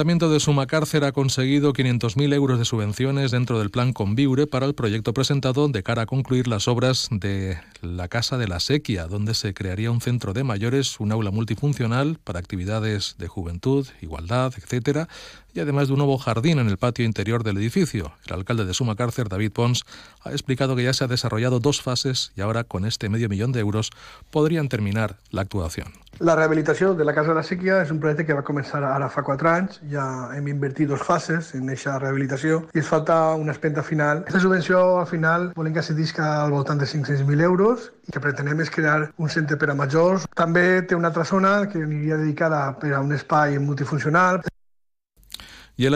El Ayuntamiento de Sumacárcer ha conseguido 500.000 euros de subvenciones dentro del plan Conviure para el proyecto presentado de cara a concluir las obras de la Casa de la Sequia, donde se crearía un centro de mayores, un aula multifuncional para actividades de juventud, igualdad, etcétera, y además de un nuevo jardín en el patio interior del edificio. El alcalde de Sumacárcer, David Pons, ha explicado que ya se ha desarrollado dos fases y ahora con este medio millón de euros podrían terminar la actuación. La rehabilitació de la Casa de la Sèquia és un projecte que va començar ara fa 4 anys, ja hem invertit dos fases en aquesta rehabilitació i es falta una espenta final. Aquesta subvenció al final volem que s'edisca al voltant de 500.000 euros i que pretenem és crear un centre per a majors. També té una altra zona que aniria dedicada per a un espai multifuncional.